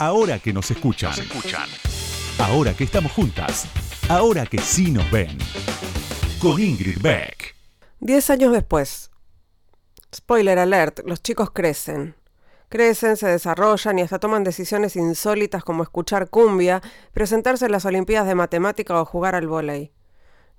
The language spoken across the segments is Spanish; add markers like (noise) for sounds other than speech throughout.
Ahora que nos escuchan. Ahora que estamos juntas. Ahora que sí nos ven. Con Ingrid Beck. Diez años después. Spoiler alert, los chicos crecen. Crecen, se desarrollan y hasta toman decisiones insólitas como escuchar cumbia, presentarse en las Olimpiadas de Matemática o jugar al vóley.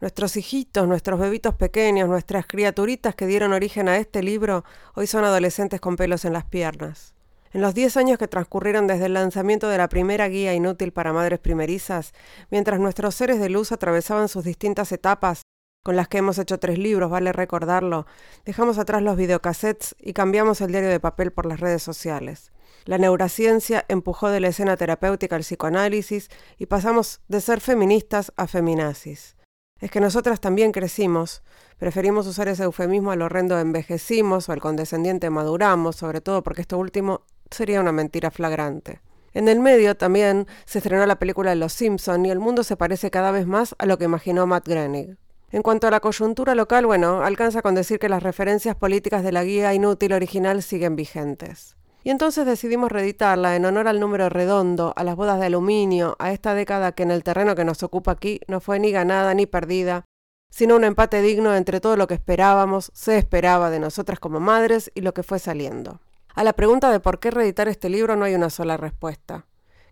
Nuestros hijitos, nuestros bebitos pequeños, nuestras criaturitas que dieron origen a este libro, hoy son adolescentes con pelos en las piernas. En los 10 años que transcurrieron desde el lanzamiento de la primera guía inútil para madres primerizas, mientras nuestros seres de luz atravesaban sus distintas etapas, con las que hemos hecho tres libros, vale recordarlo, dejamos atrás los videocassettes y cambiamos el diario de papel por las redes sociales. La neurociencia empujó de la escena terapéutica al psicoanálisis y pasamos de ser feministas a feminazis es que nosotras también crecimos. Preferimos usar ese eufemismo al horrendo envejecimos o al condescendiente maduramos, sobre todo porque esto último sería una mentira flagrante. En el medio también se estrenó la película Los Simpson y el mundo se parece cada vez más a lo que imaginó Matt Groening. En cuanto a la coyuntura local, bueno, alcanza con decir que las referencias políticas de la guía inútil original siguen vigentes. Y entonces decidimos reeditarla en honor al número redondo, a las bodas de aluminio, a esta década que en el terreno que nos ocupa aquí no fue ni ganada ni perdida, sino un empate digno entre todo lo que esperábamos, se esperaba de nosotras como madres y lo que fue saliendo. A la pregunta de por qué reeditar este libro no hay una sola respuesta.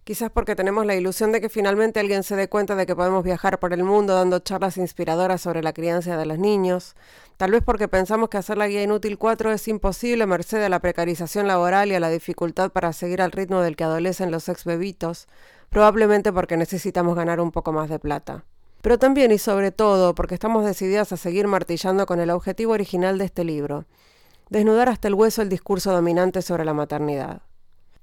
Quizás porque tenemos la ilusión de que finalmente alguien se dé cuenta de que podemos viajar por el mundo dando charlas inspiradoras sobre la crianza de los niños. Tal vez porque pensamos que hacer la guía inútil 4 es imposible merced a la precarización laboral y a la dificultad para seguir al ritmo del que adolecen los ex bebitos. Probablemente porque necesitamos ganar un poco más de plata. Pero también y sobre todo porque estamos decididas a seguir martillando con el objetivo original de este libro. Desnudar hasta el hueso el discurso dominante sobre la maternidad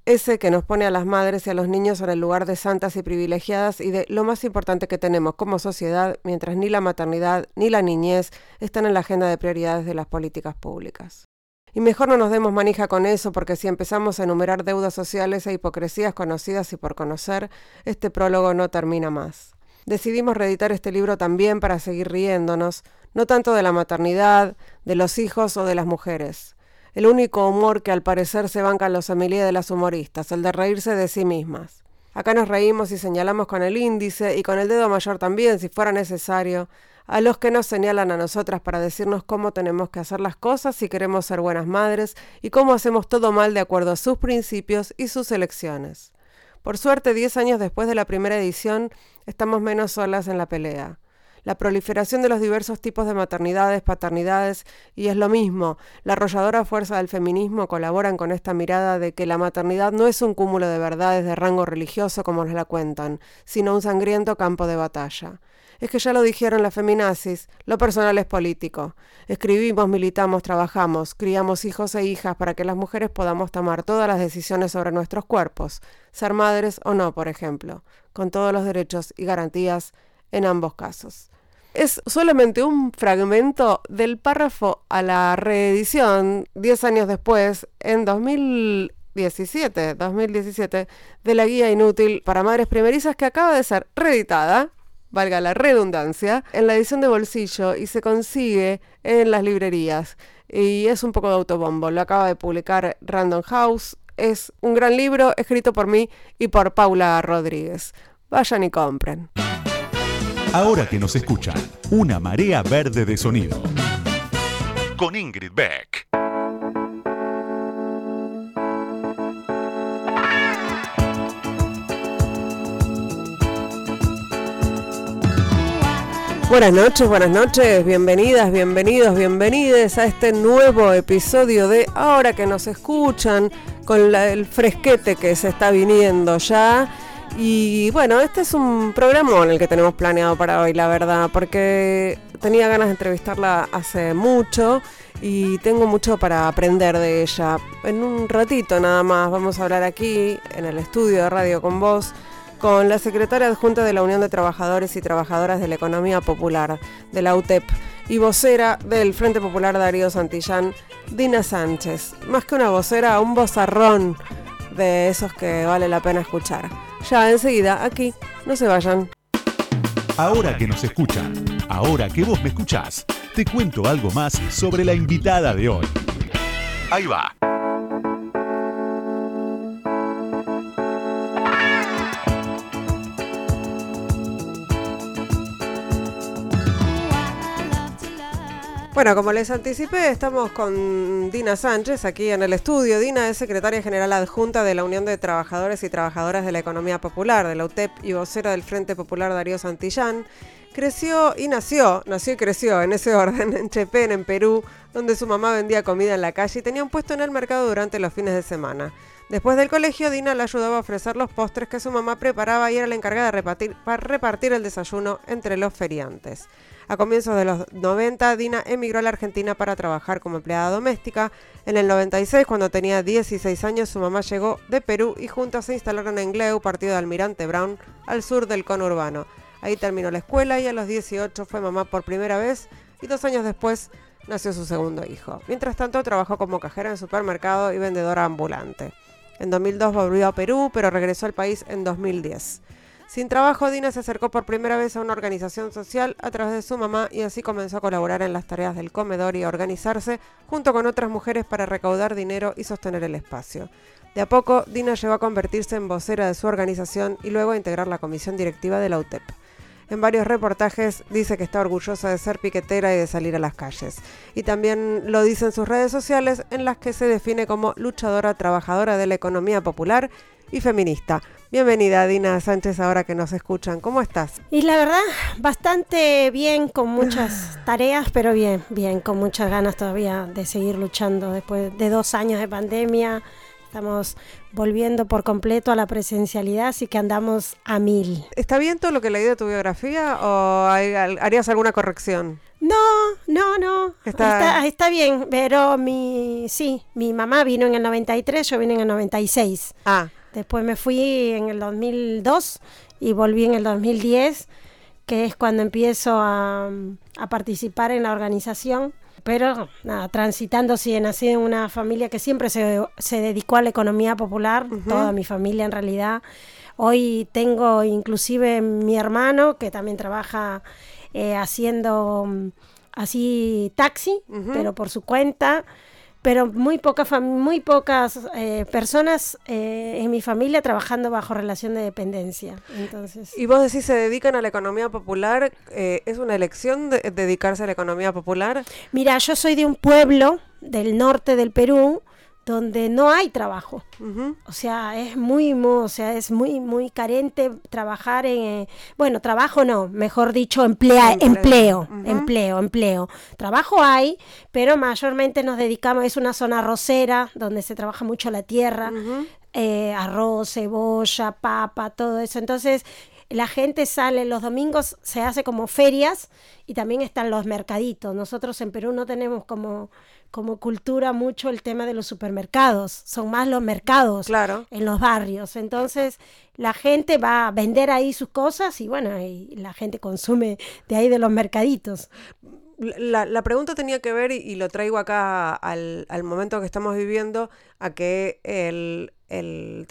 ese que nos pone a las madres y a los niños en el lugar de santas y privilegiadas y de lo más importante que tenemos como sociedad, mientras ni la maternidad ni la niñez están en la agenda de prioridades de las políticas públicas. Y mejor no nos demos manija con eso, porque si empezamos a enumerar deudas sociales e hipocresías conocidas y por conocer, este prólogo no termina más. Decidimos reeditar este libro también para seguir riéndonos, no tanto de la maternidad, de los hijos o de las mujeres, el único humor que al parecer se bancan los familiares de las humoristas, el de reírse de sí mismas. Acá nos reímos y señalamos con el índice y con el dedo mayor también, si fuera necesario, a los que nos señalan a nosotras para decirnos cómo tenemos que hacer las cosas si queremos ser buenas madres y cómo hacemos todo mal de acuerdo a sus principios y sus elecciones. Por suerte, diez años después de la primera edición, estamos menos solas en la pelea la proliferación de los diversos tipos de maternidades, paternidades, y es lo mismo, la arrolladora fuerza del feminismo colaboran con esta mirada de que la maternidad no es un cúmulo de verdades de rango religioso como nos la cuentan, sino un sangriento campo de batalla. Es que ya lo dijeron las feminazis, lo personal es político. Escribimos, militamos, trabajamos, criamos hijos e hijas para que las mujeres podamos tomar todas las decisiones sobre nuestros cuerpos, ser madres o no, por ejemplo, con todos los derechos y garantías en ambos casos es solamente un fragmento del párrafo a la reedición 10 años después, en 2017, 2017, de la guía inútil para madres primerizas que acaba de ser reeditada, valga la redundancia, en la edición de bolsillo y se consigue en las librerías. Y es un poco de autobombo, lo acaba de publicar Random House. Es un gran libro escrito por mí y por Paula Rodríguez. Vayan y compren. Ahora que nos escuchan, una marea verde de sonido. Con Ingrid Beck. Buenas noches, buenas noches, bienvenidas, bienvenidos, bienvenides a este nuevo episodio de Ahora que nos escuchan, con el fresquete que se está viniendo ya y bueno, este es un programa en el que tenemos planeado para hoy, la verdad, porque tenía ganas de entrevistarla hace mucho y tengo mucho para aprender de ella. En un ratito nada más vamos a hablar aquí, en el estudio de Radio con Vos, con la secretaria adjunta de la Unión de Trabajadores y Trabajadoras de la Economía Popular, de la UTEP, y vocera del Frente Popular Darío Santillán, Dina Sánchez. Más que una vocera, un vozarrón de esos que vale la pena escuchar. Ya enseguida, aquí, no se vayan. Ahora que nos escuchan, ahora que vos me escuchás, te cuento algo más sobre la invitada de hoy. Ahí va. Bueno, como les anticipé, estamos con Dina Sánchez aquí en el estudio. Dina es secretaria general adjunta de la Unión de Trabajadores y Trabajadoras de la Economía Popular, de la UTEP y vocera del Frente Popular Darío Santillán. Creció y nació, nació y creció en ese orden en Chepén, en Perú, donde su mamá vendía comida en la calle y tenía un puesto en el mercado durante los fines de semana. Después del colegio, Dina le ayudaba a ofrecer los postres que su mamá preparaba y era la encargada de para repartir el desayuno entre los feriantes. A comienzos de los 90, Dina emigró a la Argentina para trabajar como empleada doméstica. En el 96, cuando tenía 16 años, su mamá llegó de Perú y juntas se instalaron en Gleu, partido de Almirante Brown, al sur del conurbano. Ahí terminó la escuela y a los 18 fue mamá por primera vez y dos años después nació su segundo hijo. Mientras tanto, trabajó como cajera en supermercado y vendedora ambulante. En 2002 volvió a Perú, pero regresó al país en 2010. Sin trabajo, Dina se acercó por primera vez a una organización social a través de su mamá y así comenzó a colaborar en las tareas del comedor y a organizarse junto con otras mujeres para recaudar dinero y sostener el espacio. De a poco, Dina llegó a convertirse en vocera de su organización y luego a integrar la comisión directiva de la UTEP. En varios reportajes dice que está orgullosa de ser piquetera y de salir a las calles. Y también lo dice en sus redes sociales en las que se define como luchadora trabajadora de la economía popular y feminista. Bienvenida Dina Sánchez ahora que nos escuchan. ¿Cómo estás? Y la verdad, bastante bien, con muchas (sighs) tareas, pero bien, bien, con muchas ganas todavía de seguir luchando después de dos años de pandemia. Estamos volviendo por completo a la presencialidad, así que andamos a mil. ¿Está bien todo lo que leí de tu biografía o harías alguna corrección? No, no, no. Está... está, bien, pero mi, sí, mi mamá vino en el 93, yo vine en el 96. Ah. Después me fui en el 2002 y volví en el 2010, que es cuando empiezo a, a participar en la organización. Pero nada, transitando, sí, nací en una familia que siempre se, se dedicó a la economía popular, toda mi familia en realidad. Hoy tengo inclusive mi hermano que también trabaja eh, haciendo mm, así taxi, pero por su cuenta pero muy, poca muy pocas eh, personas eh, en mi familia trabajando bajo relación de dependencia. Entonces, y vos decís, se dedican a la economía popular, eh, ¿es una elección de, dedicarse a la economía popular? Mira, yo soy de un pueblo del norte del Perú, donde no hay trabajo. O sea, es muy, o sea, es muy, muy carente trabajar en, eh, bueno, trabajo no, mejor dicho, emplea, empleo, empleo, empleo. Trabajo hay, pero mayormente nos dedicamos, es una zona rosera, donde se trabaja mucho la tierra, eh, arroz, cebolla, papa, todo eso. Entonces, la gente sale los domingos, se hace como ferias y también están los mercaditos. Nosotros en Perú no tenemos como como cultura mucho el tema de los supermercados, son más los mercados en los barrios. Entonces la gente va a vender ahí sus cosas y bueno, y la gente consume de ahí de los mercaditos. La, pregunta tenía que ver, y, lo traigo acá al, al, momento que estamos viviendo, a que el,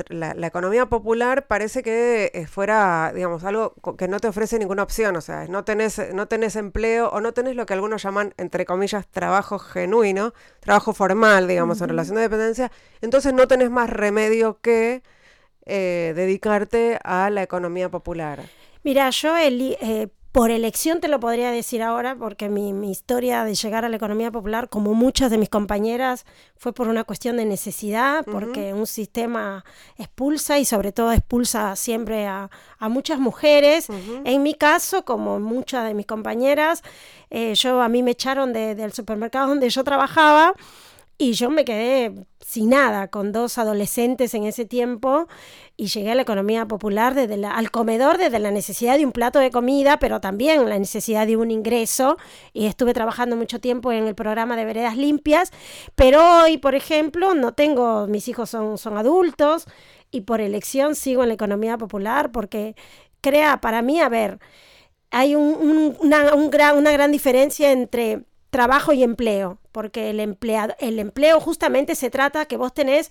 la, economía popular parece que eh, fuera, digamos, algo que no te ofrece ninguna opción, o sea, no tenés, no tenés empleo o no tenés lo que algunos llaman, entre comillas, trabajo genuino, trabajo formal, digamos, en relación de dependencia, entonces no tenés más remedio que eh, dedicarte a la economía popular. Mira, yo el, eh, por elección te lo podría decir ahora, porque mi, historia de llegar a la economía popular, como muchas de mis compañeras, fue por una cuestión de necesidad, porque un sistema expulsa y sobre todo expulsa siempre a, muchas mujeres. En mi caso, como muchas de mis compañeras, eh, yo a mí me echaron del supermercado donde yo trabajaba y yo me quedé sin nada, con dos adolescentes en ese tiempo, y llegué a la economía popular desde la, al comedor desde la necesidad de un plato de comida, pero también la necesidad de un ingreso, y estuve trabajando mucho tiempo en el programa de veredas limpias, pero hoy, por ejemplo, no tengo, mis hijos son, son adultos, y por elección sigo en la economía popular, porque crea, para mí, a ver, hay una, un gran, una gran diferencia entre trabajo y empleo, porque el, empleado, el empleo justamente se trata que vos tenés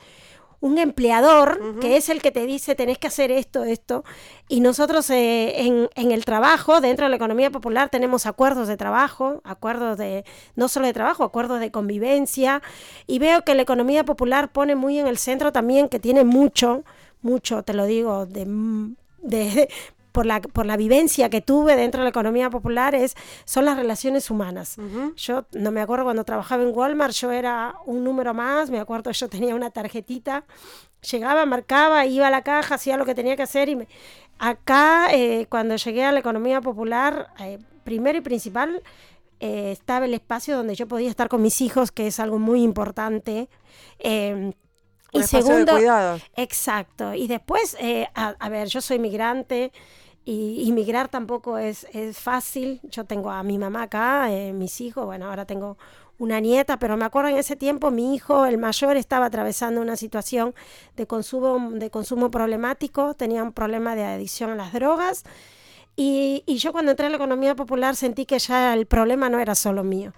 un empleador que es el que te dice tenés que hacer esto, esto. Y nosotros eh, en, en, el trabajo, dentro de la economía popular, tenemos acuerdos de trabajo, acuerdos de, no solo de trabajo, acuerdos de convivencia. Y veo que la economía popular pone muy en el centro también, que tiene mucho, mucho, te lo digo, de, de por la, por la vivencia que tuve dentro de la economía popular es, son las relaciones humanas. Yo no me acuerdo cuando trabajaba en Walmart, yo era un número más, me acuerdo yo tenía una tarjetita, llegaba, marcaba, iba a la caja, hacía lo que tenía que hacer y me... acá eh, cuando llegué a la economía popular, eh, primero y principal, eh, estaba el espacio donde yo podía estar con mis hijos, que es algo muy importante. Em, y segundo, exacto. Y después, a, ver, yo soy migrante y inmigrar tampoco es, es, fácil. Yo tengo a mi mamá acá, eh, mis hijos, bueno, ahora tengo una nieta, pero me acuerdo en ese tiempo mi hijo, el mayor, estaba atravesando una situación de consumo, de consumo problemático, tenía un problema de adicción a las drogas y, yo cuando entré a la economía popular sentí que ya el problema no era solo mío.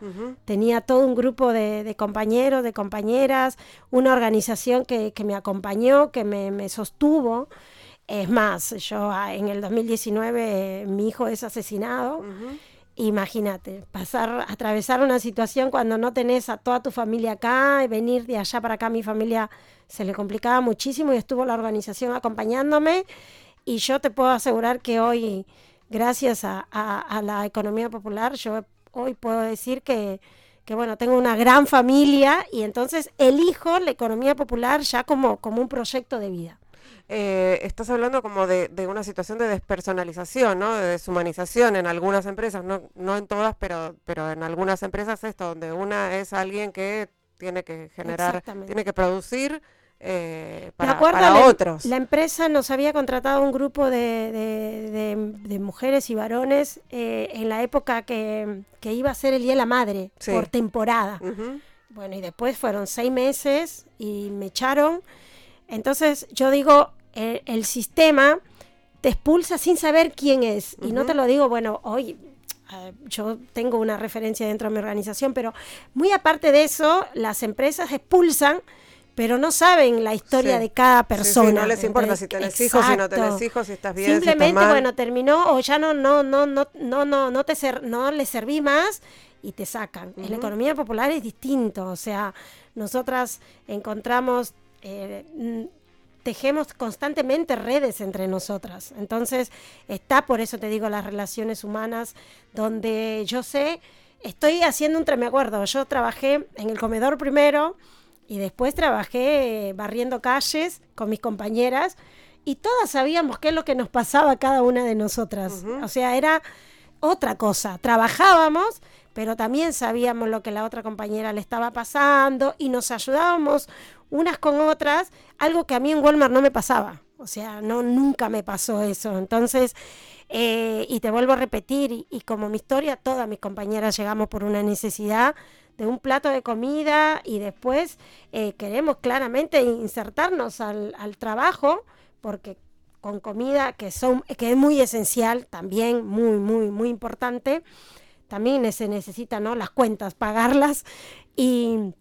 Tenía todo un grupo de, compañeros, de compañeras, una organización que, me acompañó, que me, sostuvo. Es más, yo ah, en el 2019 mi hijo es asesinado. Imagínate, pasar, atravesar una situación cuando no tenés a toda tu familia acá y venir de allá para acá, mi familia se le complicaba muchísimo y estuvo la organización acompañándome y yo te puedo asegurar que hoy, gracias a, la economía popular, yo hoy puedo decir que, bueno, tengo una gran familia y entonces elijo la economía popular ya como, como un proyecto de vida. Eh, estás hablando como de, una situación de despersonalización, ¿no? de deshumanización en algunas empresas, no, no en todas, pero, pero en algunas empresas esto, donde una es alguien que tiene que generar, tiene que producir eh, para, la, otros. La empresa nos había contratado un grupo de, mujeres y varones eh, en la época que, iba a ser el Día de la Madre, por temporada. Bueno, y después fueron seis meses y me echaron. Entonces yo digo, el, sistema te expulsa sin saber quién es. Y no te lo digo, bueno, hoy eh, yo tengo una referencia dentro de mi organización, pero muy aparte de eso, las empresas expulsan pero no saben la historia de cada persona. no les importa si tenés hijos, si no tenés hijos, si estás bien, Simplemente, si estás mal. bueno, terminó o ya no, no, no, no, no, no, no te ser, no le serví más y te sacan. En la economía popular es distinto, o sea, nosotras encontramos, eh, tejemos constantemente redes entre nosotras. Entonces, está, por eso te digo, las relaciones humanas, donde yo sé, estoy haciendo un, me acuerdo, yo trabajé en el comedor primero, y después trabajé barriendo calles con mis compañeras y todas sabíamos qué es lo que nos pasaba a cada una de nosotras. O sea, era otra cosa. Trabajábamos, pero también sabíamos lo que la otra compañera le estaba pasando y nos ayudábamos unas con otras, algo que a mí en Walmart no me pasaba. O sea, no, nunca me pasó eso. Entonces, eh, y te vuelvo a repetir, y, como mi historia, todas mis compañeras llegamos por una necesidad de un plato de comida y después eh, queremos claramente insertarnos al, al, trabajo porque con comida que, son, que es muy esencial, también muy, muy, muy importante, también se necesitan ¿no? las cuentas, pagarlas y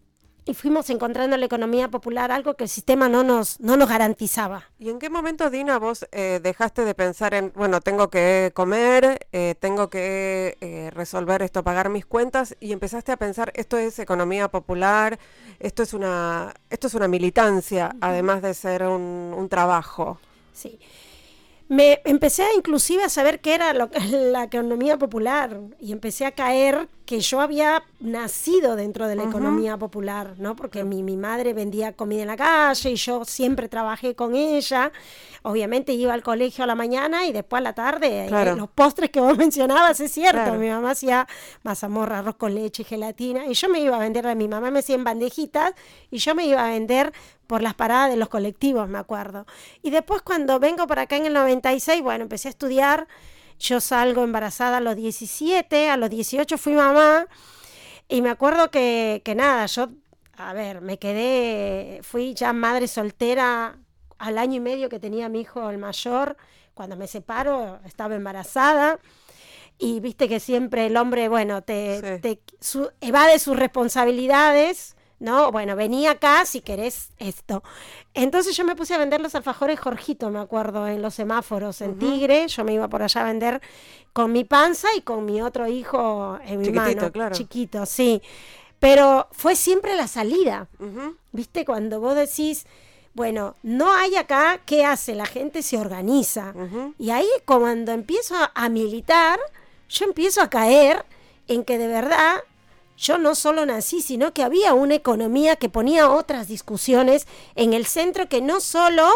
y fuimos encontrando en la economía popular algo que el sistema no nos, no nos garantizaba. ¿Y en qué momento, Dina, vos eh, dejaste de pensar en, bueno, tengo que comer, eh, tengo que eh, resolver esto, pagar mis cuentas, y empezaste a pensar, esto es economía popular, esto es una, esto es una militancia, además de ser un, un trabajo? Sí. Me empecé inclusive a saber qué era lo, (laughs) la economía popular y empecé a caer que yo había nacido dentro de la economía popular, ¿no? Porque mi, mi, madre vendía comida en la calle y yo siempre trabajé con ella. Obviamente iba al colegio a la mañana y después a la tarde. Eh, los postres que vos (laughs) mencionabas, es cierto. Mi mamá hacía mazamorra, arroz con leche gelatina. Y yo me iba a vender, a mi mamá me hacía en bandejitas y yo me iba a vender por las paradas de los colectivos, me acuerdo. Y después cuando vengo para acá en el 96, bueno, empecé a estudiar yo salgo embarazada a los 17, a los 18 fui mamá y me acuerdo que, que nada, yo, a ver, me quedé, fui ya madre soltera al año y medio que tenía mi hijo el mayor, cuando me separo estaba embarazada y viste que siempre el hombre, bueno, te, te evade sus responsabilidades ¿no? Bueno, venía acá si querés esto. Entonces yo me puse a vender los alfajores Jorgito, me acuerdo, en los semáforos en Tigre. Yo me iba por allá a vender con mi panza y con mi otro hijo en mi mano. Claro. Chiquito, sí. Pero fue siempre la salida. ¿Viste? Cuando vos decís, Bueno, no hay acá, ¿qué hace? La gente se organiza. Y ahí cuando empiezo a militar, yo empiezo a caer en que de verdad yo no solo nací, sino que había una economía que ponía otras discusiones en el centro que no solo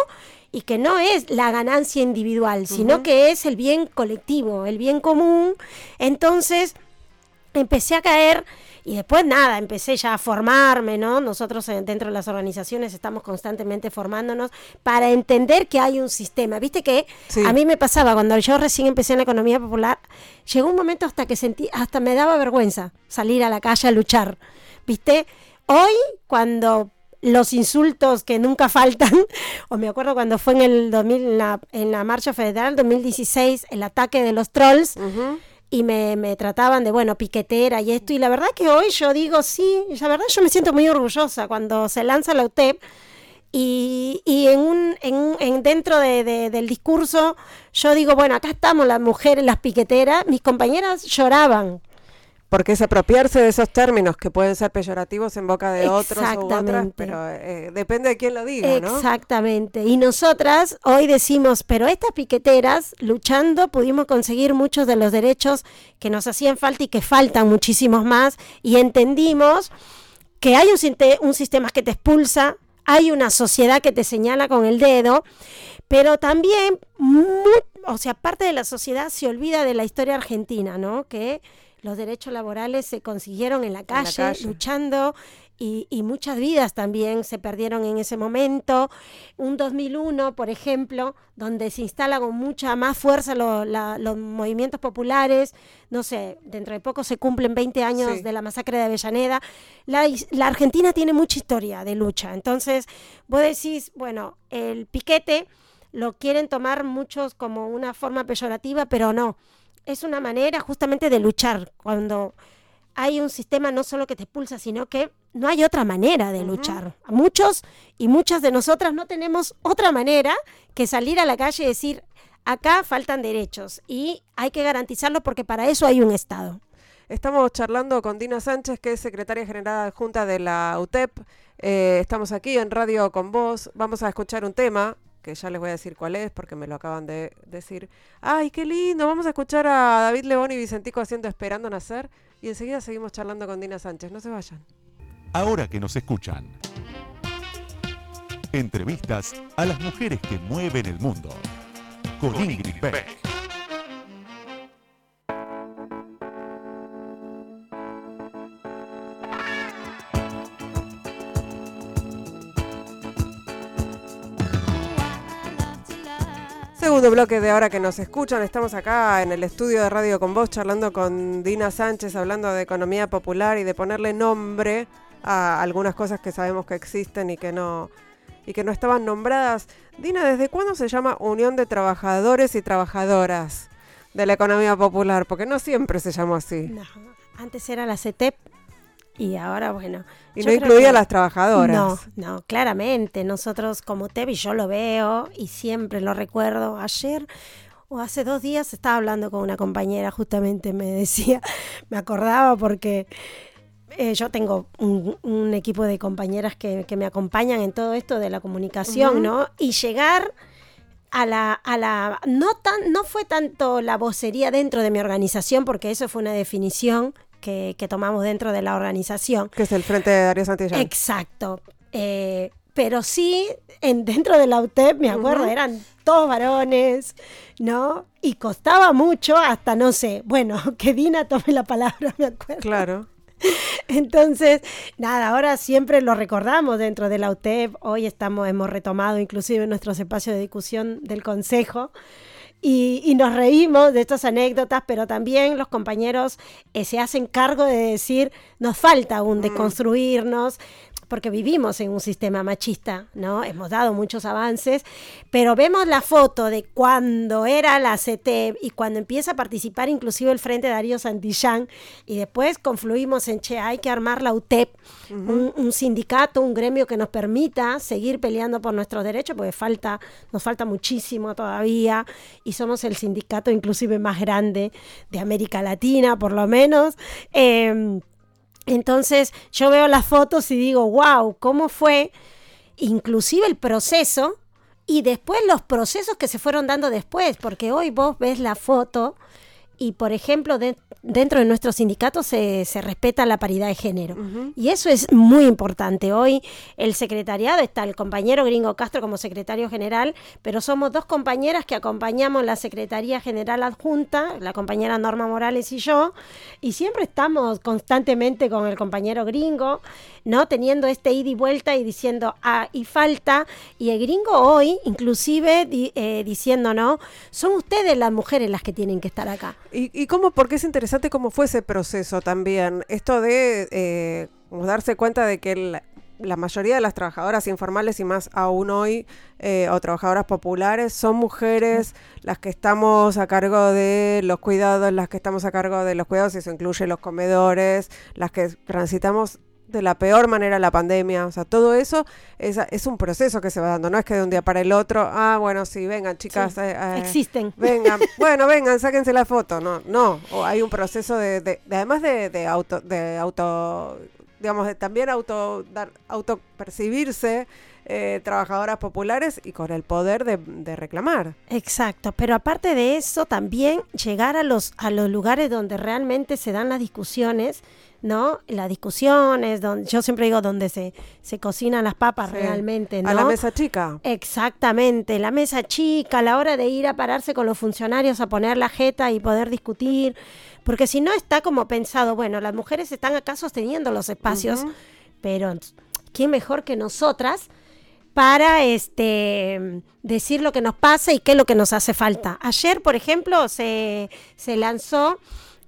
y que no es la ganancia individual, sino que es el bien colectivo, el bien común. Entonces empecé a caer y después nada, empecé ya a formarme, ¿no? Nosotros dentro de las organizaciones estamos constantemente formándonos para entender que hay un sistema. Viste que a mí me pasaba cuando yo recién empecé en la economía popular, llegó un momento hasta que sentí, hasta me daba vergüenza salir a la calle a luchar. ¿Viste? Hoy, cuando los insultos que nunca faltan, (laughs) o me acuerdo cuando fue en el 2000, en la, en la Marcha Federal 2016, el ataque de los trolls, y me, me, trataban de, bueno, piquetera y esto. Y la verdad que hoy yo digo, sí, la verdad yo me siento muy orgullosa cuando se lanza la UTEP y, y en un, en, en dentro de, del discurso yo digo, bueno, acá estamos las mujeres, las piqueteras. Mis compañeras lloraban porque es apropiarse de esos términos que pueden ser peyorativos en boca de otros o otras, pero eh, depende de quién lo diga, ¿no? Exactamente. Y nosotras hoy decimos, pero estas piqueteras, luchando, pudimos conseguir muchos de los derechos que nos hacían falta y que faltan muchísimos más. Y entendimos que hay un, un sistema que te expulsa, hay una sociedad que te señala con el dedo, pero también, o sea, parte de la sociedad se olvida de la historia argentina, ¿no? Que los derechos laborales se consiguieron en la calle, luchando y, muchas vidas también se perdieron en ese momento. Un 2001, por ejemplo, donde se instala con mucha más fuerza los movimientos populares, no sé, dentro de poco se cumplen 20 años de la masacre de Avellaneda. La, la Argentina tiene mucha historia de lucha, entonces vos decís, bueno, el piquete lo quieren tomar muchos como una forma peyorativa, pero no es una manera justamente de luchar. Cuando hay un sistema no solo que te expulsa, sino que no hay otra manera de luchar. Muchos y muchas de nosotras no tenemos otra manera que salir a la calle y decir, acá faltan derechos y hay que garantizarlo porque para eso hay un Estado. Estamos charlando con Dina Sánchez, que es secretaria general adjunta de la UTEP. Eh, estamos aquí en Radio con Vos. Vamos a escuchar un tema que ya les voy a decir cuál es porque me lo acaban de decir. ¡Ay, qué lindo! Vamos a escuchar a David León y Vicentico haciendo Esperando Nacer y enseguida seguimos charlando con Dina Sánchez. No se vayan. Ahora que nos escuchan. Entrevistas a las mujeres que mueven el mundo. Con, Beck. Segundo bloque de ahora que nos escuchan, estamos acá en el estudio de Radio con Vos charlando con Dina Sánchez, hablando de economía popular y de ponerle nombre a algunas cosas que sabemos que existen y que no y que no estaban nombradas. Dina, ¿desde cuándo se llama Unión de Trabajadores y Trabajadoras de la Economía Popular? Porque no siempre se llamó así. antes era la CETEP, y ahora, bueno. Y no incluía a las trabajadoras. No, no, claramente. Nosotros como Tevi, yo lo veo y siempre lo recuerdo. Ayer o hace dos días estaba hablando con una compañera, justamente me decía, (laughs) me acordaba porque eh, yo tengo un, equipo de compañeras que, me acompañan en todo esto de la comunicación, ¿no? Y llegar a la, a la no tan, no fue tanto la vocería dentro de mi organización, porque eso fue una definición que, tomamos dentro de la organización. Que es el Frente de Darío Santillán. Exacto. Eh, pero sí, en, dentro de la UTEP, me acuerdo, eran todos varones, ¿no? Y costaba mucho hasta, no sé, bueno, (laughs) que Dina tome la palabra, (laughs) me acuerdo. Claro. Entonces, nada, ahora siempre lo recordamos dentro de la UTEP. Hoy estamos, hemos retomado inclusive nuestros espacios de discusión del Consejo. Y, nos reímos de estas anécdotas, pero también los compañeros eh, se hacen cargo de decir, nos falta aún de mm. Porque vivimos en un sistema machista, ¿no? Hemos dado muchos avances, pero vemos la foto de cuando era la CT y cuando empieza a participar inclusive el Frente Darío Santillán y después confluimos en, che, hay que armar la UTEP, un, sindicato, un gremio que nos permita seguir peleando por nuestros derechos, porque falta, nos falta muchísimo todavía y somos el sindicato inclusive más grande de América Latina, por lo menos. Em, entonces yo veo las fotos y digo, wow, ¿cómo fue? inclusive el proceso y después los procesos que se fueron dando después, porque hoy vos ves la foto y, por ejemplo, dentro de nuestro sindicato se, se, respeta la paridad de género. Y eso es muy importante. Hoy el secretariado está el compañero Gringo Castro como secretario general, pero somos dos compañeras que acompañamos la Secretaría General Adjunta, la compañera Norma Morales y yo, y siempre estamos constantemente con el compañero Gringo, ¿no? Teniendo este ida y vuelta y diciendo, ah, y falta, y el Gringo hoy, inclusive eh, diciendo, ¿no? Son ustedes las mujeres las que tienen que estar acá. ¿Y, cómo, porque es interesante cómo fue ese proceso también? Esto de eh, darse cuenta de que la mayoría de las trabajadoras informales y más aún hoy, eh, o trabajadoras populares, son mujeres las que estamos a cargo de los cuidados, las que estamos a cargo de los cuidados, y eso incluye los comedores, las que transitamos de la peor manera la pandemia. O sea, todo eso es, es, un proceso que se va dando. No es que de un día para el otro, ah, bueno, sí, vengan, chicas. Eh, eh, existen. (laughs) Vengan, bueno, vengan, sáquense la foto. No, no. O hay un proceso de, de, además de, de, auto, de auto, digamos, de también auto, dar, auto percibirse. Eh, trabajadoras populares y con el poder de, de, reclamar. Exacto, pero aparte de eso, también llegar a los, a los lugares donde realmente se dan las discusiones ¿no? Las discusiones, donde, yo siempre digo donde se, se cocinan las papas realmente, ¿no? A la mesa chica. Exactamente, la mesa chica, a la hora de ir a pararse con los funcionarios a poner la jeta y poder discutir, porque si no está como pensado, bueno, las mujeres están acá sosteniendo los espacios, pero ¿quién mejor que nosotras? para este decir lo que nos pasa y qué es lo que nos hace falta. Ayer, por ejemplo, se, se lanzó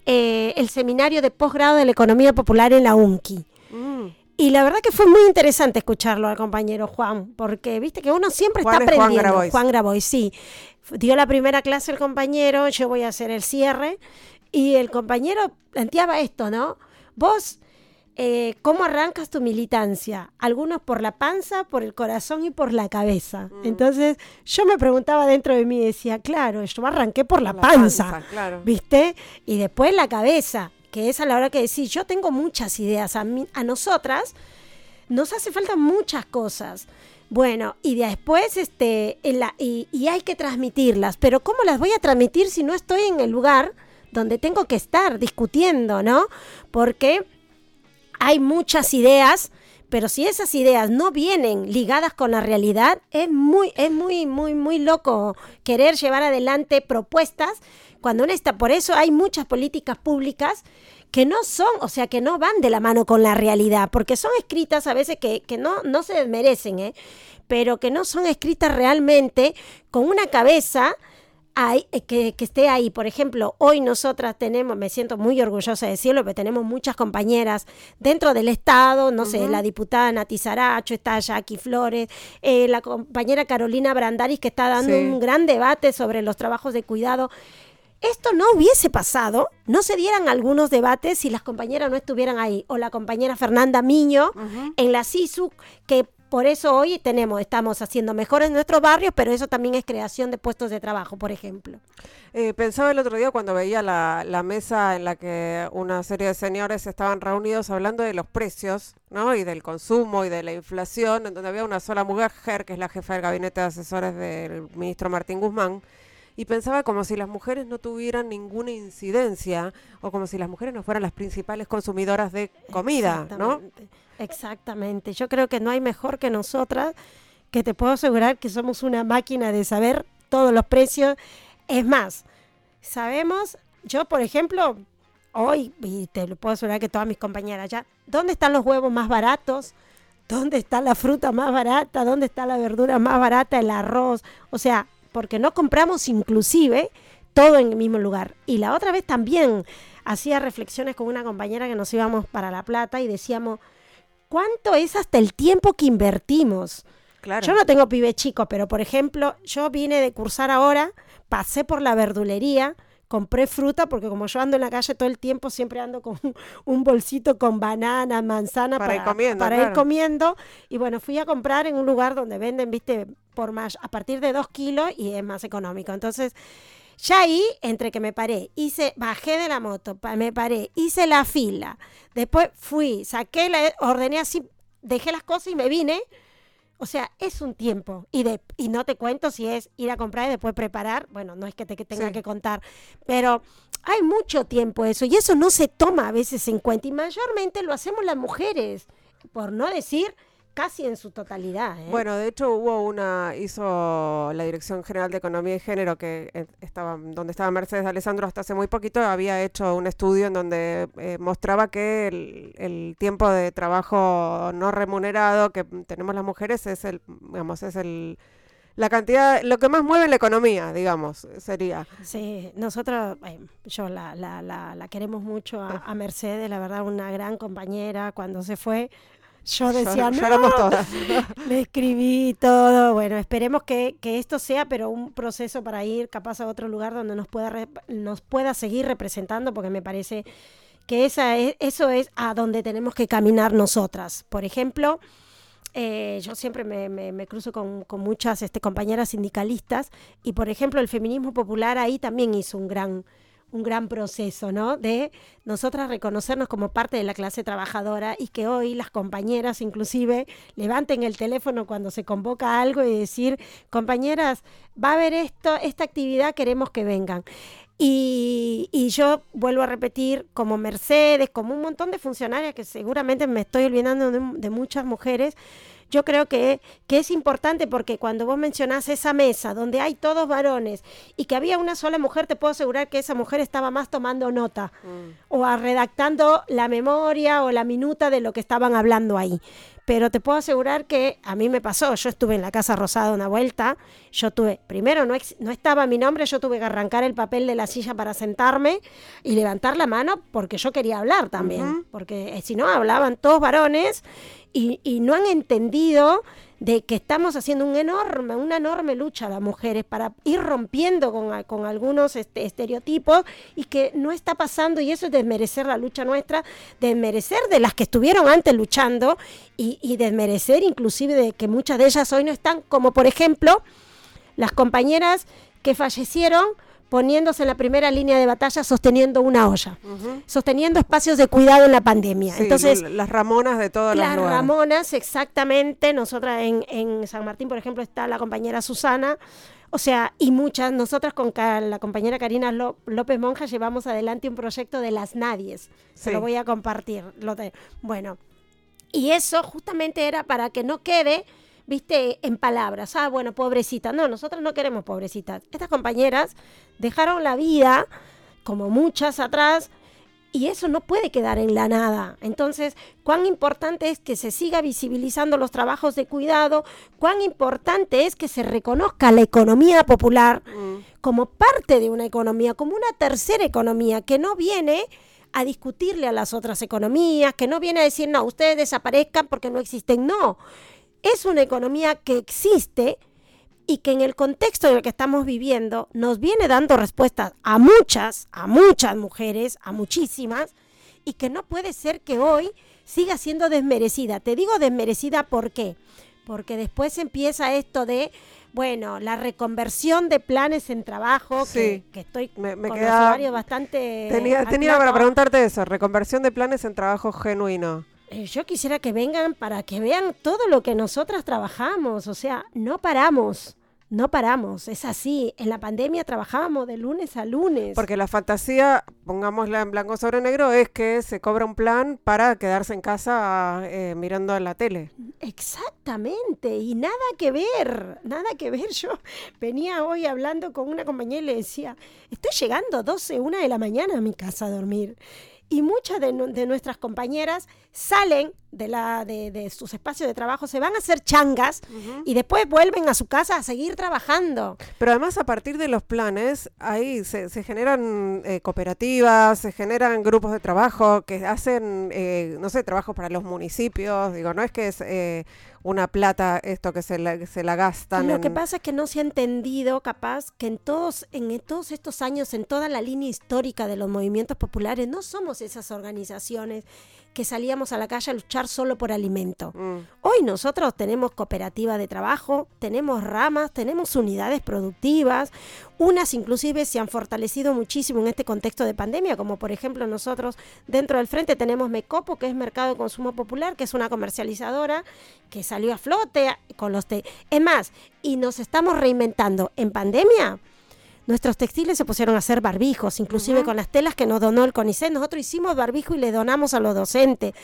eh, el seminario de posgrado de la economía popular en la UNCI. Mm. Y la verdad que fue muy interesante escucharlo al compañero Juan, porque viste que uno siempre está aprendiendo. Juan Grabois. Juan Grabois, sí. Dio la primera clase el compañero, yo voy a hacer el cierre, y el compañero planteaba esto, ¿no? Vos eh, ¿cómo arrancas tu militancia? Algunos por la panza, por el corazón y por la cabeza. Mm. Entonces yo me preguntaba dentro de mí y decía, claro, yo arranqué por la, panza, ¿viste? Y después la cabeza, que es a la hora que decir, yo tengo muchas ideas, a, a nosotras nos hace falta muchas cosas. Bueno, y después, este, la, y, y hay que transmitirlas, pero ¿cómo las voy a transmitir si no estoy en el lugar donde tengo que estar discutiendo, ¿no? Porque hay muchas ideas, pero si esas ideas no vienen ligadas con la realidad, es muy, es muy, muy, muy loco querer llevar adelante propuestas cuando uno está. Por eso hay muchas políticas públicas que no son, o sea, que no van de la mano con la realidad, porque son escritas a veces que, que no, no se desmerecen, ¿eh? pero que no son escritas realmente con una cabeza eh, que, esté ahí. Por ejemplo, hoy nosotras tenemos, me siento muy orgullosa de decirlo, pero tenemos muchas compañeras dentro del Estado, no sé, la diputada Nati Saracho, está Jackie Flores, eh, la compañera Carolina Brandaris que está dando un gran debate sobre los trabajos de cuidado. Esto no hubiese pasado, no se dieran algunos debates si las compañeras no estuvieran ahí, o la compañera Fernanda Miño en la CISU, que por eso hoy tenemos, estamos haciendo mejores nuestros barrios, pero eso también es creación de puestos de trabajo, por ejemplo. Eh, pensaba el otro día cuando veía la, mesa en la que una serie de señores estaban reunidos hablando de los precios, ¿no? Y del consumo y de la inflación, en donde había una sola mujer, que es la jefa del gabinete de asesores del ministro Martín Guzmán, y pensaba como si las mujeres no tuvieran ninguna incidencia o como si las mujeres no fueran las principales consumidoras de comida, ¿no? Exactamente. Yo creo que no hay mejor que nosotras, que te puedo asegurar que somos una máquina de saber todos los precios. Es más, sabemos, yo por ejemplo, hoy, y te lo puedo asegurar que todas mis compañeras ya, ¿dónde están los huevos más baratos? ¿Dónde está la fruta más barata? ¿Dónde está la verdura más barata? El arroz. O sea, porque no compramos inclusive todo en el mismo lugar. Y la otra vez también hacía reflexiones con una compañera que nos íbamos para La Plata y decíamos, ¿cuánto es hasta el tiempo que invertimos? Claro. Yo no tengo pibe chico, pero por ejemplo, yo vine de cursar ahora, pasé por la verdulería, compré fruta porque como yo ando en la calle todo el tiempo, siempre ando con (laughs) un bolsito con banana, manzana para, ir, comiendo, para ir comiendo. Y bueno, fui a comprar en un lugar donde venden, viste, por más, a partir de dos kilos y es más económico. Entonces, ya ahí, entre que me paré, hice, bajé de la moto, me paré, hice la fila, después fui, saqué la, ordené así, dejé las cosas y me vine O sea, es un tiempo. Y, de, y no te cuento si es ir a comprar y después preparar. Bueno, no es que te que tenga que contar. Pero hay mucho tiempo eso. Y eso no se toma a veces en cuenta. Y mayormente lo hacemos las mujeres. Por no decir casi en su totalidad. ¿eh? Bueno, de hecho hubo una, hizo la Dirección General de Economía y Género, que eh, estaba, donde estaba Mercedes Alessandro hasta hace muy poquito, había hecho un estudio en donde eh, mostraba que el, tiempo de trabajo no remunerado que tenemos las mujeres es el, digamos, es el la cantidad, lo que más mueve la economía, digamos, sería. Sí, nosotros, yo la, la, la, queremos mucho a, a, Mercedes, la verdad, una gran compañera. Cuando se fue, yo decía, no, todas. (laughs) le escribí todo. Bueno, esperemos que, esto sea, pero un proceso para ir capaz a otro lugar donde nos pueda, nos pueda seguir representando, porque me parece que esa es, eso es a donde tenemos que caminar nosotras. Por ejemplo, eh, yo siempre me, me, cruzo con, con, muchas este, compañeras sindicalistas y, por ejemplo, el feminismo popular ahí también hizo un gran un gran proceso, ¿no? De nosotras reconocernos como parte de la clase trabajadora y que hoy las compañeras inclusive levanten el teléfono cuando se convoca algo y decir, compañeras, va a haber esto, esta actividad, queremos que vengan. Y, y, yo vuelvo a repetir, como Mercedes, como un montón de funcionarias, que seguramente me estoy olvidando de, de muchas mujeres, yo creo que, que es importante porque cuando vos mencionás esa mesa donde hay todos varones y que había una sola mujer, te puedo asegurar que esa mujer estaba más tomando nota mm. o redactando la memoria o la minuta de lo que estaban hablando ahí pero te puedo asegurar que a mí me pasó, yo estuve en la Casa Rosada una vuelta, yo tuve, primero no, no estaba mi nombre, yo tuve que arrancar el papel de la silla para sentarme y levantar la mano porque yo quería hablar también, porque eh, si no hablaban todos varones y, y no han entendido de que estamos haciendo un enorme, una enorme lucha las mujeres para ir rompiendo con, con algunos este, estereotipos y que no está pasando, y eso es desmerecer la lucha nuestra, desmerecer de las que estuvieron antes luchando y, y desmerecer inclusive de que muchas de ellas hoy no están, como por ejemplo las compañeras que fallecieron poniéndose en la primera línea de batalla sosteniendo una olla, sosteniendo espacios de cuidado en la pandemia. Entonces, las Ramonas de todas las Las Ramonas, exactamente. Nosotras en, en, San Martín, por ejemplo, está la compañera Susana. O sea, y muchas, nosotras con la compañera Karina López Monja llevamos adelante un proyecto de las nadies. Se lo voy a compartir. Lo bueno, y eso justamente era para que no quede viste, en palabras, ah, bueno, pobrecita. No, nosotros no queremos pobrecitas. Estas compañeras dejaron la vida, como muchas atrás, y eso no puede quedar en la nada. Entonces, cuán importante es que se siga visibilizando los trabajos de cuidado, cuán importante es que se reconozca la economía popular mm. como parte de una economía, como una tercera economía que no viene a discutirle a las otras economías, que no viene a decir, no, ustedes desaparezcan porque no existen, no es una economía que existe y que en el contexto en el que estamos viviendo nos viene dando respuestas a muchas, a muchas mujeres, a muchísimas, y que no puede ser que hoy siga siendo desmerecida. Te digo desmerecida ¿por qué? Porque después empieza esto de, bueno, la reconversión de planes en trabajo, que, estoy me, me con bastante... Tenía, tenía para preguntarte eso, reconversión de planes en trabajo genuino. Eh, yo quisiera que vengan para que vean todo lo que nosotras trabajamos, o sea, no paramos. No paramos, es así. En la pandemia trabajábamos de lunes a lunes. Porque la fantasía, pongámosla en blanco sobre negro, es que se cobra un plan para quedarse en casa eh, mirando la tele. Exactamente, y nada que ver, nada que ver. (laughs) Yo venía hoy hablando con una compañera y le decía, estoy llegando 12, 1 de la mañana a mi casa a dormir y muchas de, nuestras compañeras salen de, la, de, sus espacios de trabajo, se van a hacer changas y después vuelven a su casa a seguir trabajando. Pero además a partir de los planes, ahí se, generan eh, cooperativas, se generan grupos de trabajo que hacen, eh, no sé, trabajo para los municipios, digo, no es que es... Eh, una plata esto que se la, se la gastan. Lo que pasa es que no se ha entendido, capaz, que en todos, en todos estos años, en toda la línea histórica de los movimientos populares, no somos esas organizaciones que salíamos a la calle a luchar solo por alimento. Mm. Hoy nosotros tenemos cooperativas de trabajo, tenemos ramas, tenemos unidades productivas, unas inclusive se han fortalecido muchísimo en este contexto de pandemia, como por ejemplo nosotros dentro del frente tenemos Mecopo, que es Mercado de Consumo Popular, que es una comercializadora que salió a flote con los... Te es más, y nos estamos reinventando en pandemia. Nuestros textiles se pusieron a hacer barbijos, inclusive con las telas que nos donó el CONICET. Nosotros hicimos barbijo y le donamos a los docentes.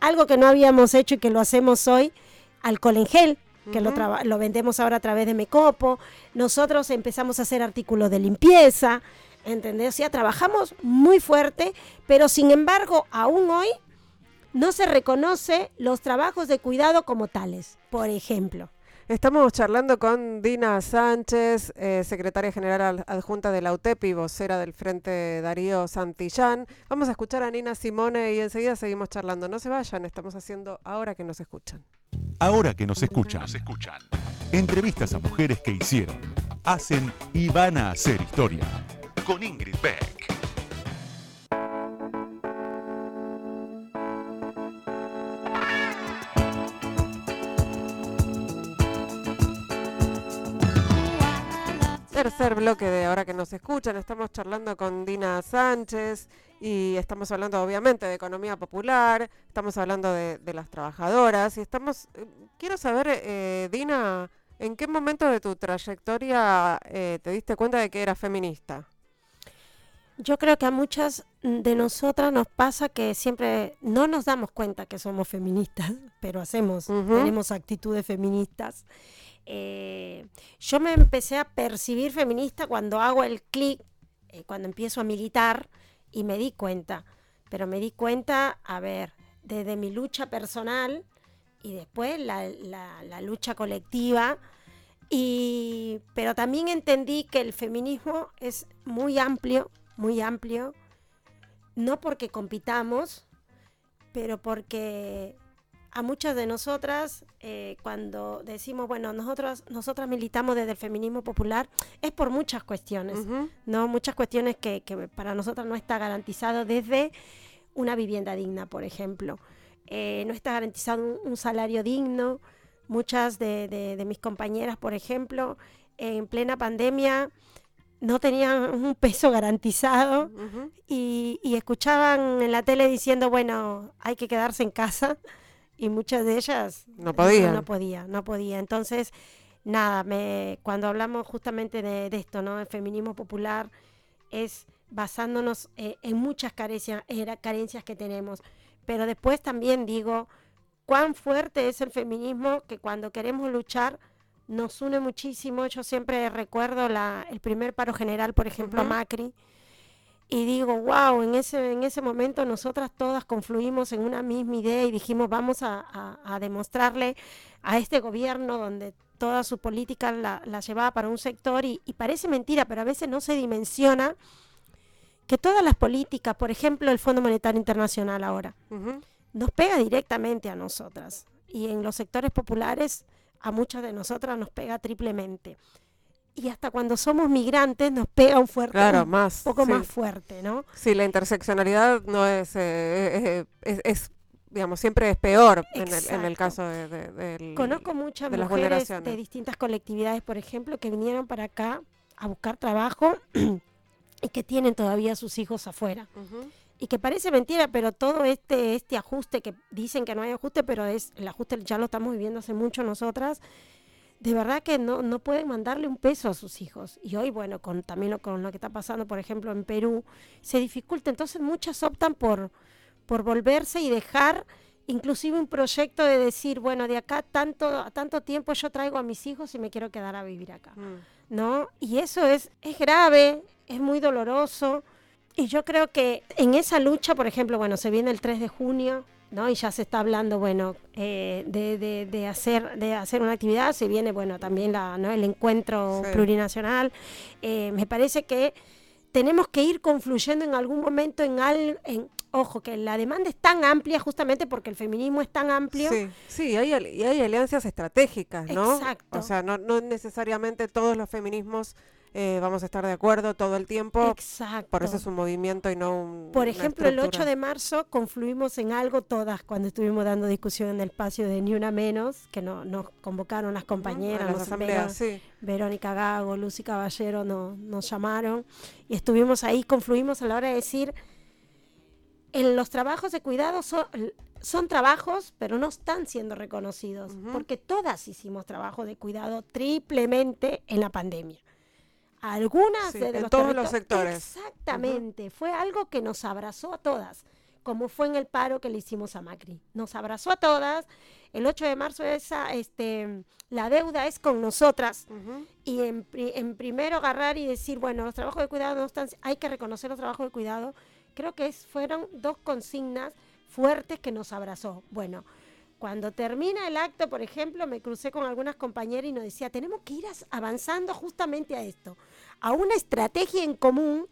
Algo que no habíamos hecho y que lo hacemos hoy, alcohol en gel, que lo, lo vendemos ahora a través de Mecopo. Nosotros empezamos a hacer artículos de limpieza, ¿entendés? O sea, trabajamos muy fuerte, pero sin embargo, aún hoy no se reconoce los trabajos de cuidado como tales, por ejemplo. Estamos charlando con Dina Sánchez, eh, secretaria general adjunta de la UTEP vocera del Frente Darío Santillán. Vamos a escuchar a Nina Simone y enseguida seguimos charlando. No se vayan, estamos haciendo ahora que nos escuchan. Ahora que nos escuchan. Nos escuchan. Entrevistas a mujeres que hicieron, hacen y van a hacer historia. Con Ingrid Beck. Tercer bloque de Ahora que nos escuchan. Estamos charlando con Dina Sánchez y estamos hablando obviamente de economía popular, estamos hablando de, las trabajadoras y estamos... Eh, quiero saber, eh, Dina, ¿en qué momento de tu trayectoria eh, te diste cuenta de que eras feminista? Yo creo que a muchas de nosotras nos pasa que siempre no nos damos cuenta que somos feministas, (laughs) pero hacemos, tenemos actitudes feministas. Eh, yo me empecé a percibir feminista cuando hago el clic, eh, cuando empiezo a militar y me di cuenta, pero me di cuenta, a ver, desde mi lucha personal y después la, la lucha colectiva, y, pero también entendí que el feminismo es muy amplio, muy amplio, no porque compitamos, pero porque a muchas de nosotras, eh, cuando decimos, bueno, nosotros, nosotras militamos desde el feminismo popular, es por muchas cuestiones, ¿no? Muchas cuestiones que, para nosotras no está garantizado desde una vivienda digna, por ejemplo. Eh, no está garantizado un, salario digno. Muchas de, mis compañeras, por ejemplo, en plena pandemia no tenían un peso garantizado y, y, escuchaban en la tele diciendo, bueno, hay que quedarse en casa y muchas de ellas no podía. No, podía, no podía. Entonces, nada, me, cuando hablamos justamente de, esto, ¿no? El feminismo popular es basándonos eh, en muchas carencias, carencias que tenemos. Pero después también digo, cuán fuerte es el feminismo que cuando queremos luchar nos une muchísimo. Yo siempre recuerdo la, el primer paro general, por ejemplo, a Macri y digo, wow, en ese, en ese momento nosotras todas confluimos en una misma idea y dijimos, vamos a, demostrarle a este gobierno donde toda su política la, llevaba para un sector y, parece mentira, pero a veces no se dimensiona que todas las políticas, por ejemplo el Fondo Monetario Internacional ahora, nos pega directamente a nosotras y en los sectores populares a muchas de nosotras nos pega triplemente y hasta cuando somos migrantes nos pega un fuerte claro, más, poco más fuerte, ¿no? Sí, la interseccionalidad no es, eh, es, digamos, siempre es peor en el, en el, caso de, de, Conozco muchas mujeres de distintas colectividades, por ejemplo, que vinieron para acá a buscar trabajo (clears throat) y que tienen todavía sus hijos afuera. Y que parece mentira, pero todo este, este ajuste que dicen que no hay ajuste, pero es el ajuste ya lo estamos viviendo hace mucho nosotras, de verdad que no, no pueden mandarle un peso a sus hijos. Y hoy, bueno, con también lo, con lo que está pasando, por ejemplo, en Perú, se dificulta. Entonces muchas optan por, por volverse y dejar inclusive un proyecto de decir, bueno, de acá tanto, tanto tiempo yo traigo a mis hijos y me quiero quedar a vivir acá. Mm. ¿No? Y eso es, es grave, es muy doloroso. Y yo creo que en esa lucha, por ejemplo, bueno, se viene el 3 de junio, ¿no? Y ya se está hablando, bueno, eh, de, de, hacer, de hacer una actividad, se viene, bueno, también la, ¿no? el encuentro plurinacional. Eh, me parece que tenemos que ir confluyendo en algún momento en algo, en, ojo, que la demanda es tan amplia justamente porque el feminismo es tan amplio. Sí, sí hay, y hay alianzas estratégicas, ¿no? Exacto. O sea, no, no necesariamente todos los feminismos eh, vamos a estar de acuerdo todo el tiempo. Exacto. Por eso es un movimiento y no un. Por ejemplo, el 8 estructura. de marzo confluimos en algo todas cuando estuvimos dando discusión en el espacio de Ni Una Menos, que no, nos convocaron las compañeras, las asambleas, sí. Verónica Gago, Lucy Caballero no- nos llamaron y estuvimos ahí, confluimos a la hora de decir, en los trabajos de cuidado son, son trabajos, pero no están siendo reconocidos, porque todas hicimos trabajo de cuidado triplemente en la pandemia. Algunas Sí, de, en los todos los sectores. Exactamente, fue algo que nos abrazó a todas, como fue en el paro que le hicimos a Macri. Nos abrazó a todas. El 8 de marzo esa, este, la deuda es con nosotras y en, en primero agarrar y decir, bueno, los trabajos de cuidado no están, hay que reconocer los trabajos de cuidado, creo que es- fueron dos consignas fuertes que nos abrazó. Bueno, cuando termina el acto, por ejemplo, me crucé con algunas compañeras y nos decía, tenemos que ir avanzando justamente a esto, a una estrategia en común.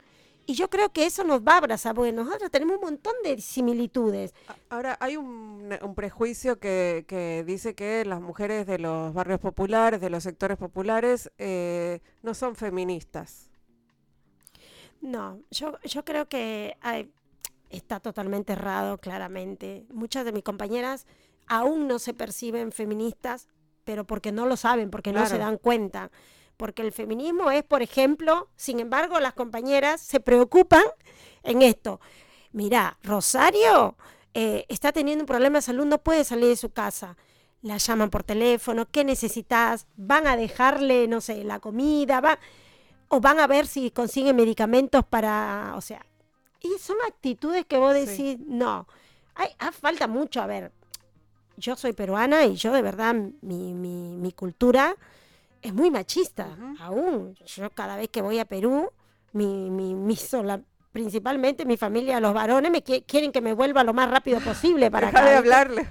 Y yo creo que eso nos va a abrazar, porque nosotros tenemos un montón de similitudes. Ahora, hay un, un prejuicio que, que dice que las mujeres de los barrios populares, de los sectores populares, eh, no son feministas. No, yo, yo creo que hay- está totalmente errado, claramente. Muchas de mis compañeras aún no se perciben feministas, pero porque no lo saben, porque no se dan cuenta. Porque el feminismo es, por ejemplo, sin embargo, las compañeras se preocupan en esto. Mira, Rosario eh, está teniendo un problema de salud, no puede salir de su casa. La llaman por teléfono, ¿qué necesitas? Van a dejarle, no sé, la comida, va, o van a ver si consiguen medicamentos para, o sea, y son actitudes que vos Sí. decís, no, hay, ah, falta mucho, a ver, yo soy peruana y yo de verdad, mi, mi, mi cultura es muy machista, aún, yo cada vez que voy a Perú, mi, mi, mi sola- principalmente mi familia, los varones, me qui- quieren que me vuelva lo más rápido posible para acá, de hablarle.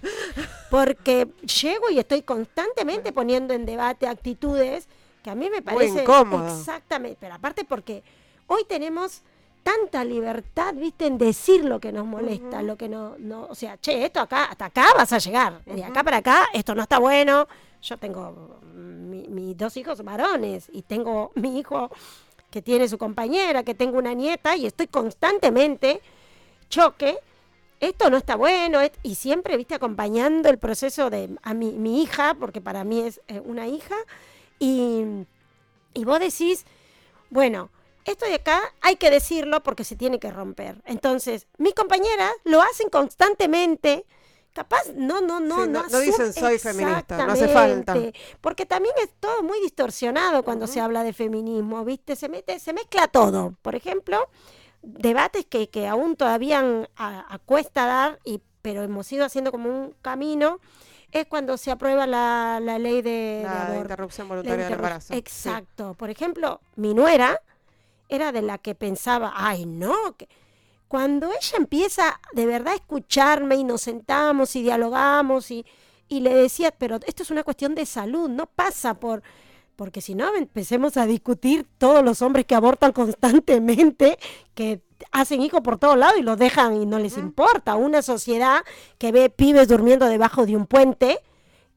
porque llego y estoy constantemente poniendo en debate actitudes que a mí me Muy parece incómodo. exactamente, pero aparte porque hoy tenemos tanta libertad, viste, en decir lo que nos molesta, lo que no, no, o sea, che, esto acá, hasta acá vas a llegar, de acá para acá, esto no está bueno. Yo tengo mm, mi- mis dos hijos varones y tengo mi hijo que tiene su compañera, que tengo una nieta y estoy constantemente choque. Esto no está bueno, y siempre, viste, acompañando el proceso de a mi, mi hija, porque para mí es eh, una hija, y, y vos decís, bueno, esto de acá hay que decirlo porque se tiene que romper. Entonces, mis compañeras lo hacen constantemente. Capaz, no, no, no, Sí, no. no- no dicen, "Soy feminista", no hace falta. Porque también es todo muy distorsionado cuando se habla de feminismo, ¿viste? Se mete, se mezcla todo. Por ejemplo, debates que, que aún todavía han- a, a cuesta dar, y, pero hemos ido haciendo como un camino, es cuando se aprueba la, la ley de, La interrupción voluntaria del embarazo. Sí. Exacto. Por ejemplo, mi nuera era de la que pensaba, ay, no, que cuando ella empieza de verdad a escucharme y nos sentamos y dialogamos y, y le decía, pero esto es una cuestión de salud, no pasa por... Porque si no, empecemos a discutir todos los hombres que abortan constantemente, que hacen hijos por todos lados y los dejan y no les importa. Una sociedad que ve pibes durmiendo debajo de un puente,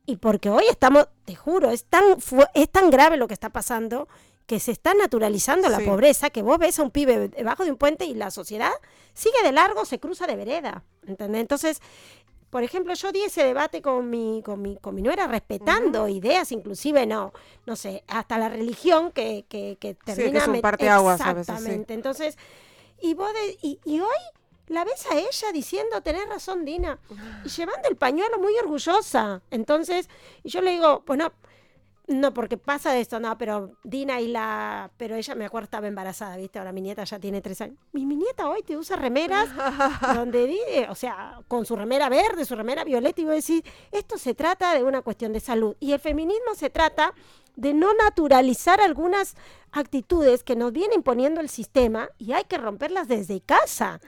y porque hoy estamos, te juro, es tan, es tan grave lo que está pasando que se está naturalizando la Sí. pobreza, que vos ves a un pibe debajo de un puente y la sociedad sigue de largo, se cruza de vereda. ¿entendés? Entonces, por ejemplo, yo di ese debate con mi, con mi, con mi nuera, respetando ideas, inclusive, no, no sé, hasta la religión que, que, que que termina... es un met- parteaguas a veces, sí. Exactamente. Entonces, y vos de- y, y hoy la ves a ella diciendo, tenés razón, Dina, y llevando el pañuelo muy orgullosa. Entonces, y yo le digo, bueno, no, porque pasa de esto, no, pero Dina y la. Pero ella me acuerdo estaba embarazada, ¿viste? Ahora mi nieta ya tiene tres años. Mi, mi nieta hoy te usa remeras (laughs) donde dice, o sea, con su remera verde, su remera violeta, y vos decís, esto se trata de una cuestión de salud. Y el feminismo se trata de no naturalizar algunas actitudes que nos viene imponiendo el sistema y hay que romperlas desde casa.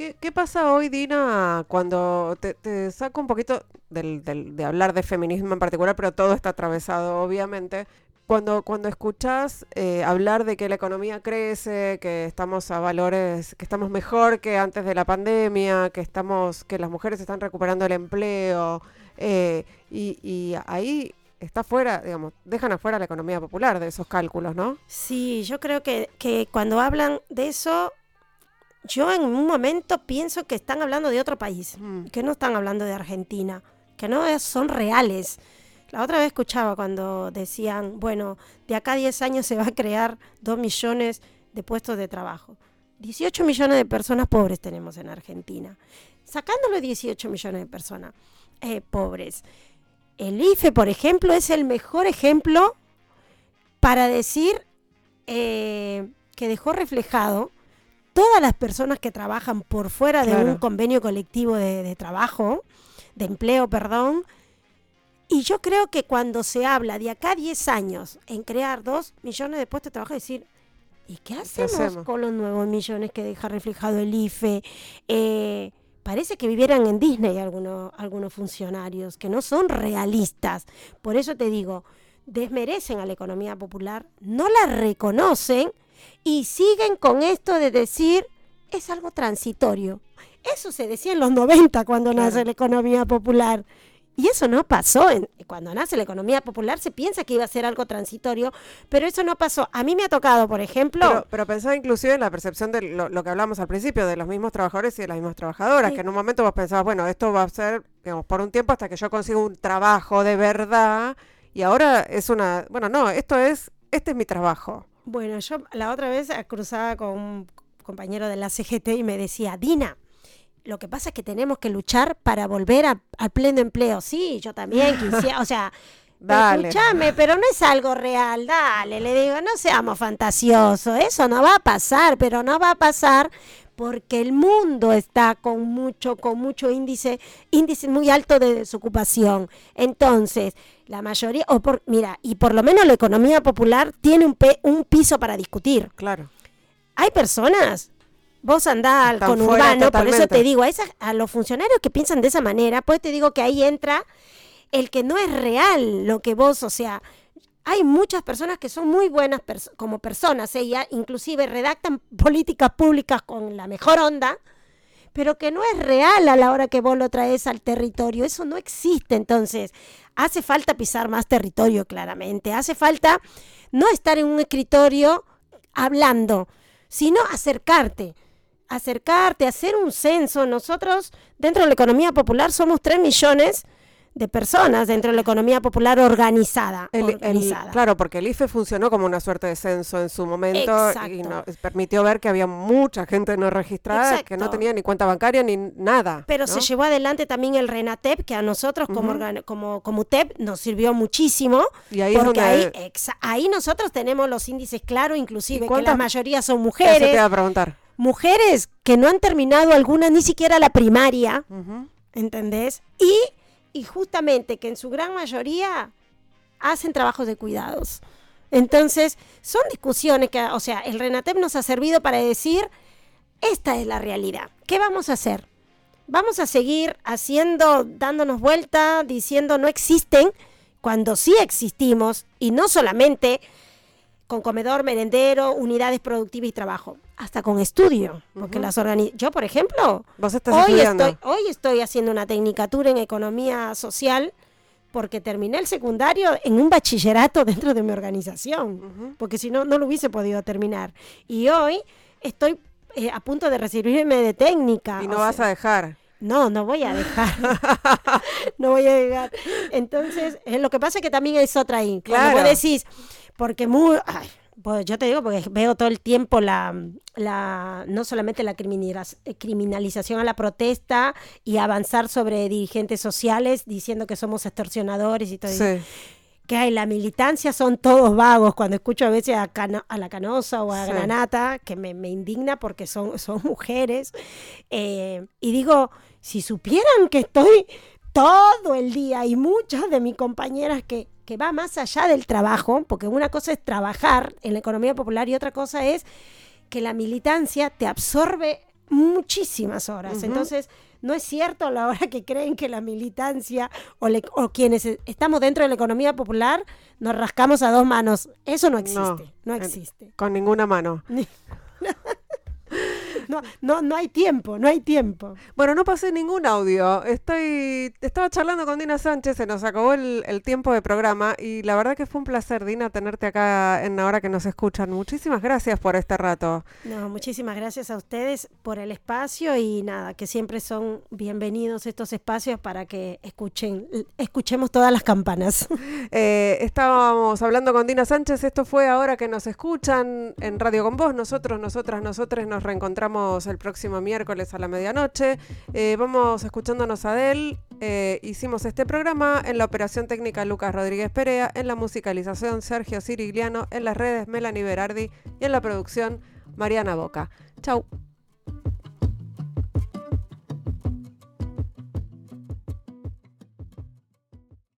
¿Qué, pasa hoy, Dina, cuando te, saco un poquito del, del- de hablar de feminismo en particular, pero todo está atravesado, obviamente? Cuando, cuando escuchas eh, hablar de que la economía crece, que estamos a valores, que estamos mejor que antes de la pandemia, que estamos, que las mujeres están recuperando el empleo, eh, y, y ahí está fuera, digamos, dejan afuera la economía popular de esos cálculos, ¿no? Sí, yo creo que, que cuando hablan de eso, yo en un momento pienso que están hablando de otro país, Mm. que no están hablando de Argentina, que no es- son reales. La otra vez escuchaba cuando decían, bueno, de acá a 10 años se va a crear 2 millones de puestos de trabajo. 18 millones de personas pobres tenemos en Argentina. Sacándolo 18 millones de personas eh, pobres. El IFE, por ejemplo, es el mejor ejemplo para decir eh, que dejó reflejado todas las personas que trabajan por fuera de un convenio colectivo de, de trabajo, de empleo, perdón. Y yo creo que cuando se habla de acá a 10 años en crear 2 millones de puestos de trabajo, decir, ¿y qué hacemos, hacemos? con los nuevos millones que deja reflejado el IFE? Eh, parece que vivieran en Disney algunos, algunos funcionarios, que no son realistas. Por eso te digo, desmerecen a la economía popular, no la reconocen y siguen con esto de decir es algo transitorio. Eso se decía en los 90 cuando Claro. nace la economía popular. Y eso no pasó. En- cuando nace la economía popular se piensa que iba a ser algo transitorio, pero eso no pasó. A mí me ha tocado, por ejemplo, Pero, pero pensaba inclusive en la percepción de lo, lo que hablamos al principio, de los mismos trabajadores y de las mismas trabajadoras, Sí. que en un momento vos pensabas, bueno, esto va a ser, digamos, por un tiempo hasta que yo consiga un trabajo de verdad, y ahora es una, bueno, no, esto es, este es mi trabajo. Bueno, yo la otra vez cruzaba con un compañero de la CGT y me decía, Dina, lo que pasa es que tenemos que luchar para volver a- al pleno empleo. Sí, yo también quisiera, o sea, (laughs) Dale. escúchame, pero no es algo real, dale, le digo, no seamos fantasiosos, eso no va a pasar, pero no va a pasar porque el mundo está con mucho, con mucho índice, índice muy alto de desocupación. Entonces, la mayoría, o por, mira, y por lo menos la economía popular tiene un, pe- un piso para discutir. Claro. Hay personas, vos andás al fuera conurbano, por eso te digo, a, esas- a los funcionarios que piensan de esa manera, pues te digo que ahí entra el que no es real lo que vos, o sea, hay muchas personas que son muy buenas como personas, ¿eh? y a- inclusive redactan (laughs) políticas públicas con la mejor onda, pero que no es real a la hora que vos lo traes al territorio. Eso no existe. Entonces, hace falta pisar más territorio, claramente. Hace falta no estar en un escritorio hablando, sino acercarte. Acercarte, hacer un censo. Nosotros, dentro de la economía popular, somos 3 millones de personas dentro de la economía popular organizada. El- el- organizada. claro, porque el IFE funcionó como una suerte de censo en su momento y no- permitió ver que había mucha gente no registrada que no tenía ni cuenta bancaria ni nada. Pero ¿no? se llevó adelante también el RENATEP, que a nosotros como, organ- como, como UTEP nos sirvió muchísimo. Y ahí porque ahí, ahí nosotros tenemos los índices claros, inclusive que cuántas- la mayoría son Eso te mujeres. iba a preguntar. Mujeres que no han terminado alguna ni siquiera la primaria, Ujú. ¿entendés? Y, y justamente que en su gran mayoría hacen trabajos de cuidados. Entonces, son discusiones que, o sea, el RENATEP nos ha servido para decir, esta es la realidad. ¿Qué vamos a hacer? Vamos a seguir haciendo, dándonos vuelta, diciendo no existen, cuando sí existimos, y no solamente con comedor, merendero, unidades productivas y trabajo, hasta con estudio. Porque las organi Yo, por ejemplo, Vos estás Hoy estudiando. estoy, hoy estoy haciendo una tecnicatura en economía social porque terminé el secundario en un bachillerato (laughs) dentro de mi organización, porque si no, no lo hubiese podido terminar. Y hoy estoy eh, a punto de recibirme de técnica. Y no vas sea, a dejar. no, no voy a dejar. (laughs) no voy a dejar. Entonces, eh, lo que pasa es que también es otra ahí. Cuando Claro. vos decís, porque muy... ay, pues yo te digo, porque veo todo el tiempo la, la no solamente la eh, criminalización a la protesta y avanzar sobre dirigentes sociales diciendo que somos extorsionadores y todo eso Sí. que hay la militancia son todos vagos. Cuando escucho a veces a, Cano- a la Canosa o a Sí. Granata, que me, me indigna porque son, son mujeres, eh, y digo, si supieran que estoy todo el día y muchas de mis compañeras que, que va más allá del trabajo, porque una cosa es trabajar en la economía popular y otra cosa es que la militancia te absorbe muchísimas horas. Entonces, no es cierto a la hora que creen que la militancia o, le- o quienes e- estamos dentro de la economía popular nos rascamos a dos manos. Eso no existe, no, existe. Con ninguna mano. (laughs) no, no, no hay tiempo, no hay tiempo. Bueno, no pasé ningún audio. Estoy, estaba charlando con Dina Sánchez, se nos acabó el, el tiempo de programa y la verdad que fue un placer, Dina, tenerte acá en la hora que nos escuchan. Muchísimas gracias por este rato. No, muchísimas gracias a ustedes por el espacio y nada, que siempre son bienvenidos estos espacios para que escuchen, escuchemos todas las campanas. (laughs) Eh, estábamos hablando con Dina Sánchez, esto fue ahora que nos escuchan en Radio con Vos. Nosotros, nosotras, nosotros nos reencontramos el próximo miércoles a la medianoche. Eh, vamos escuchándonos a él. Eh, hicimos este programa en la operación técnica Lucas Rodríguez Perea, en la musicalización Sergio Cirigliano, en las redes Melanie Berardi y en la producción Mariana Boca. Chau.